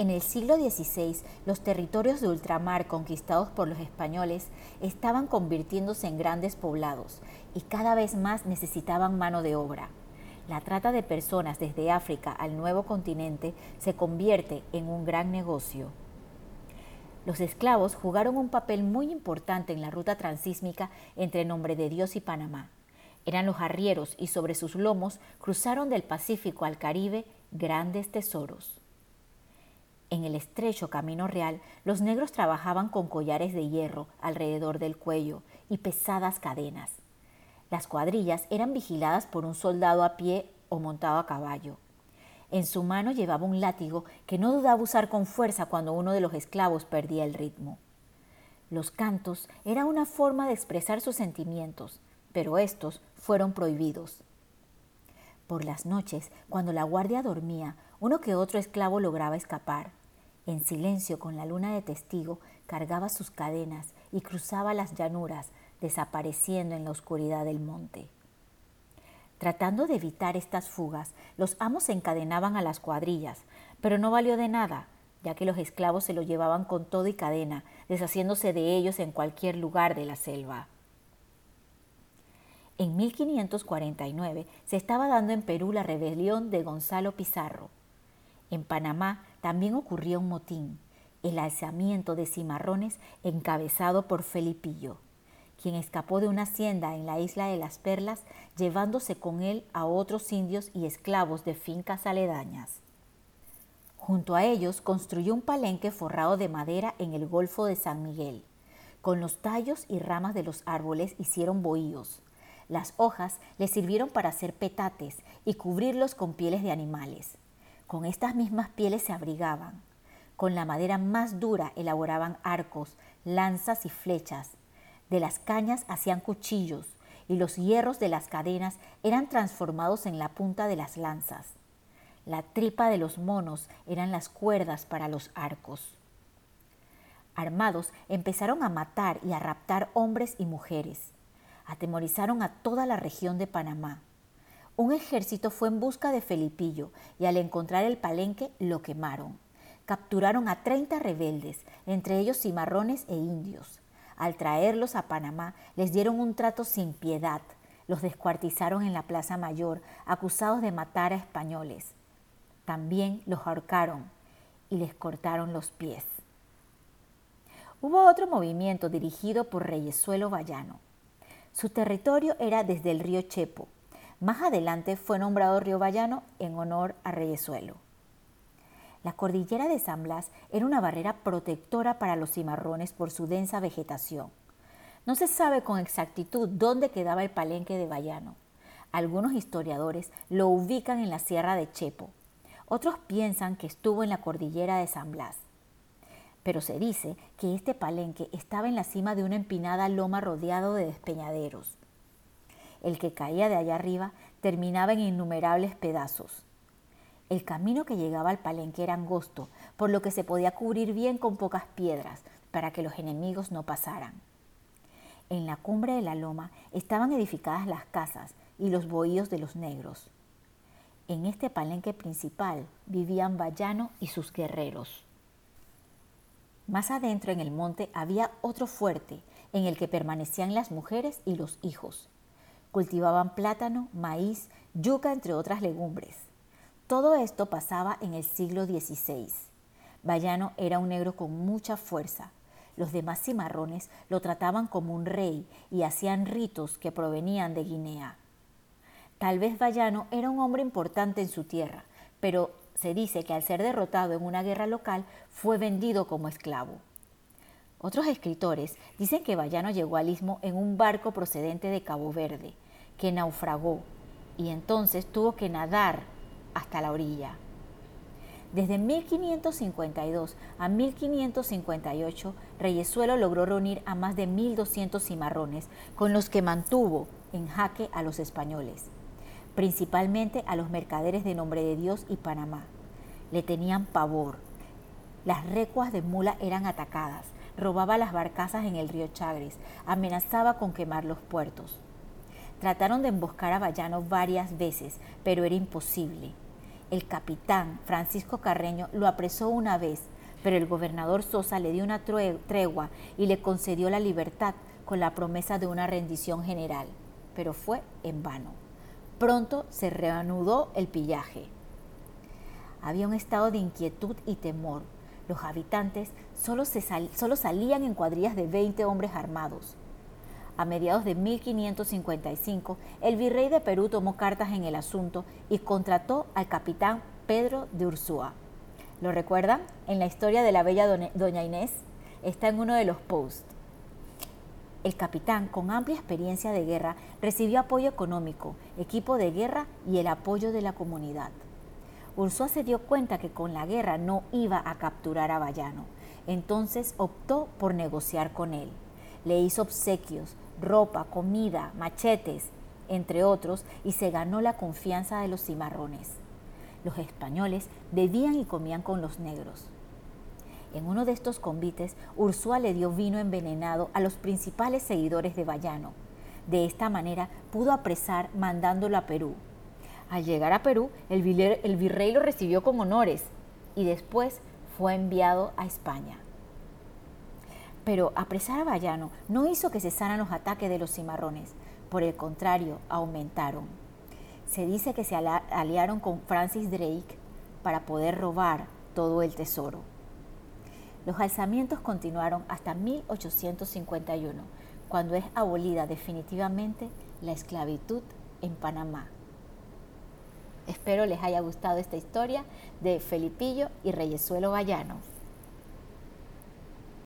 En el siglo XVI, los territorios de ultramar conquistados por los españoles estaban convirtiéndose en grandes poblados y cada vez más necesitaban mano de obra. La trata de personas desde África al nuevo continente se convierte en un gran negocio. Los esclavos jugaron un papel muy importante en la ruta transísmica entre Nombre de Dios y Panamá. Eran los arrieros y sobre sus lomos cruzaron del Pacífico al Caribe grandes tesoros. En el estrecho camino real, los negros trabajaban con collares de hierro alrededor del cuello y pesadas cadenas. Las cuadrillas eran vigiladas por un soldado a pie o montado a caballo. En su mano llevaba un látigo que no dudaba usar con fuerza cuando uno de los esclavos perdía el ritmo. Los cantos eran una forma de expresar sus sentimientos, pero estos fueron prohibidos. Por las noches, cuando la guardia dormía, uno que otro esclavo lograba escapar. En silencio, con la luna de testigo, cargaba sus cadenas y cruzaba las llanuras, desapareciendo en la oscuridad del monte. Tratando de evitar estas fugas, los amos se encadenaban a las cuadrillas, pero no valió de nada, ya que los esclavos se lo llevaban con todo y cadena, deshaciéndose de ellos en cualquier lugar de la selva. En 1549 se estaba dando en Perú la rebelión de Gonzalo Pizarro. En Panamá también ocurrió un motín, el alzamiento de cimarrones encabezado por Felipillo, quien escapó de una hacienda en la isla de las Perlas, llevándose con él a otros indios y esclavos de fincas aledañas. Junto a ellos construyó un palenque forrado de madera en el Golfo de San Miguel. Con los tallos y ramas de los árboles hicieron bohíos. Las hojas le sirvieron para hacer petates y cubrirlos con pieles de animales. Con estas mismas pieles se abrigaban. Con la madera más dura elaboraban arcos, lanzas y flechas. De las cañas hacían cuchillos y los hierros de las cadenas eran transformados en la punta de las lanzas. La tripa de los monos eran las cuerdas para los arcos. Armados empezaron a matar y a raptar hombres y mujeres. Atemorizaron a toda la región de Panamá un ejército fue en busca de Felipillo y al encontrar el palenque lo quemaron. Capturaron a 30 rebeldes, entre ellos cimarrones e indios. Al traerlos a Panamá les dieron un trato sin piedad. Los descuartizaron en la Plaza Mayor, acusados de matar a españoles. También los ahorcaron y les cortaron los pies. Hubo otro movimiento dirigido por Reyesuelo Vallano. Su territorio era desde el río Chepo, más adelante fue nombrado Río Vallano en honor a Reyesuelo. La cordillera de San Blas era una barrera protectora para los cimarrones por su densa vegetación. No se sabe con exactitud dónde quedaba el palenque de Vallano. Algunos historiadores lo ubican en la sierra de Chepo. Otros piensan que estuvo en la cordillera de San Blas. Pero se dice que este palenque estaba en la cima de una empinada loma rodeado de despeñaderos. El que caía de allá arriba terminaba en innumerables pedazos. El camino que llegaba al palenque era angosto, por lo que se podía cubrir bien con pocas piedras para que los enemigos no pasaran. En la cumbre de la loma estaban edificadas las casas y los bohíos de los negros. En este palenque principal vivían Vallano y sus guerreros. Más adentro en el monte había otro fuerte en el que permanecían las mujeres y los hijos. Cultivaban plátano, maíz, yuca, entre otras legumbres. Todo esto pasaba en el siglo XVI. Bayano era un negro con mucha fuerza. Los demás cimarrones lo trataban como un rey y hacían ritos que provenían de Guinea. Tal vez Bayano era un hombre importante en su tierra, pero se dice que al ser derrotado en una guerra local fue vendido como esclavo. Otros escritores dicen que Bayano llegó al istmo en un barco procedente de Cabo Verde, que naufragó y entonces tuvo que nadar hasta la orilla. Desde 1552 a 1558, Reyesuelo logró reunir a más de 1.200 cimarrones, con los que mantuvo en jaque a los españoles, principalmente a los mercaderes de Nombre de Dios y Panamá. Le tenían pavor. Las recuas de mula eran atacadas, robaba las barcazas en el río Chagres, amenazaba con quemar los puertos. Trataron de emboscar a Vallano varias veces, pero era imposible. El capitán Francisco Carreño lo apresó una vez, pero el gobernador Sosa le dio una tregua y le concedió la libertad con la promesa de una rendición general, pero fue en vano. Pronto se reanudó el pillaje. Había un estado de inquietud y temor. Los habitantes solo, solo salían en cuadrillas de 20 hombres armados. A mediados de 1555, el virrey de Perú tomó cartas en el asunto y contrató al capitán Pedro de Ursúa. ¿Lo recuerdan? En la historia de la bella doña Inés está en uno de los posts. El capitán, con amplia experiencia de guerra, recibió apoyo económico, equipo de guerra y el apoyo de la comunidad. Ursúa se dio cuenta que con la guerra no iba a capturar a Bayano, entonces optó por negociar con él. Le hizo obsequios, ropa, comida, machetes, entre otros, y se ganó la confianza de los cimarrones. Los españoles bebían y comían con los negros. En uno de estos convites, Ursúa le dio vino envenenado a los principales seguidores de Bayano. De esta manera pudo apresar mandándolo a Perú. Al llegar a Perú, el, virrey lo recibió con honores y después fue enviado a España. Pero apresar a Bayano no hizo que cesaran los ataques de los cimarrones, por el contrario, aumentaron. Se dice que se aliaron con Francis Drake para poder robar todo el tesoro. Los alzamientos continuaron hasta 1851, cuando es abolida definitivamente la esclavitud en Panamá. Espero les haya gustado esta historia de Felipillo y Reyesuelo Bayano.